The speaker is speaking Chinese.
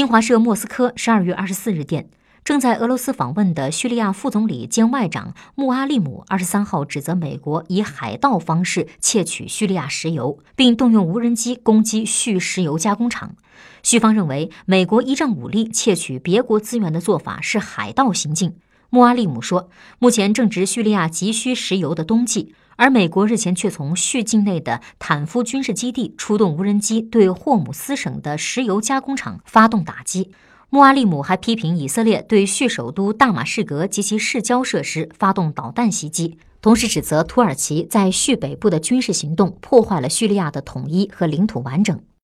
新华社莫斯科十二月二十四日电。正在俄罗斯访问的叙利亚副总理兼外长穆阿利姆二十三号指责美国以海盗方式窃取叙利亚石油，并动用无人机攻击叙石油加工厂。叙方认为，美国依仗武力窃取别国资源的做法是海盗行径。穆阿利姆说，目前正值叙利亚急需石油的冬季，而美国日前却从叙境内的坦夫军事基地出动无人机对霍姆斯省的石油加工厂发动打击。穆阿利姆还批评以色列对叙首都大马士革及其市郊设施发动导弹袭击，同时指责土耳其在叙北部的军事行动破坏了叙利亚的统一和领土完整。